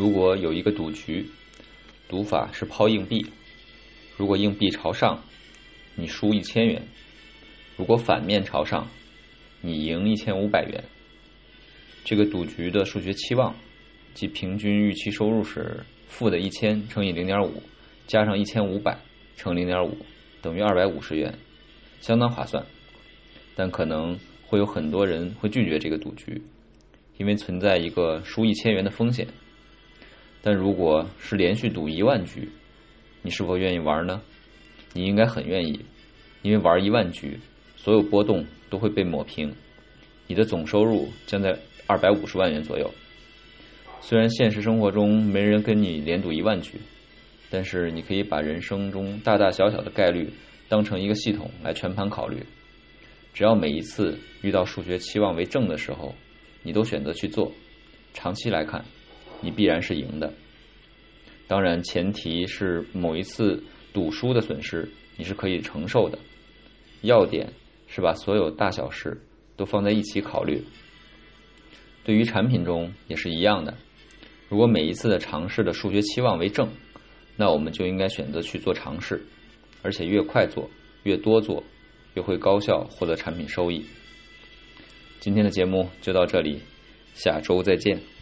如果有一个赌局，赌法是抛硬币，如果硬币朝上，你输一千元；如果反面朝上，你赢一千五百元。这个赌局的数学期望即平均预期收入是负的一千乘以零点五，加上一千五百乘零点五，等于二百五十元，相当划算。但可能会有很多人会拒绝这个赌局，因为存在一个输一千元的风险。但如果是连续赌一万局，你是否愿意玩呢？你应该很愿意，因为玩一万局，所有波动都会被抹平，你的总收入将在二百五十万元左右。虽然现实生活中没人跟你连赌一万局，但是你可以把人生中大大小小的概率当成一个系统来全盘考虑。只要每一次遇到数学期望为正的时候，你都选择去做，长期来看。你必然是赢的，当然前提是某一次赌输的损失你是可以承受的。要点是把所有大小事都放在一起考虑。对于产品中也是一样的，如果每一次的尝试的数学期望为正，那我们就应该选择去做尝试，而且越快做越多做，越会高效获得产品收益。今天的节目就到这里，下周再见。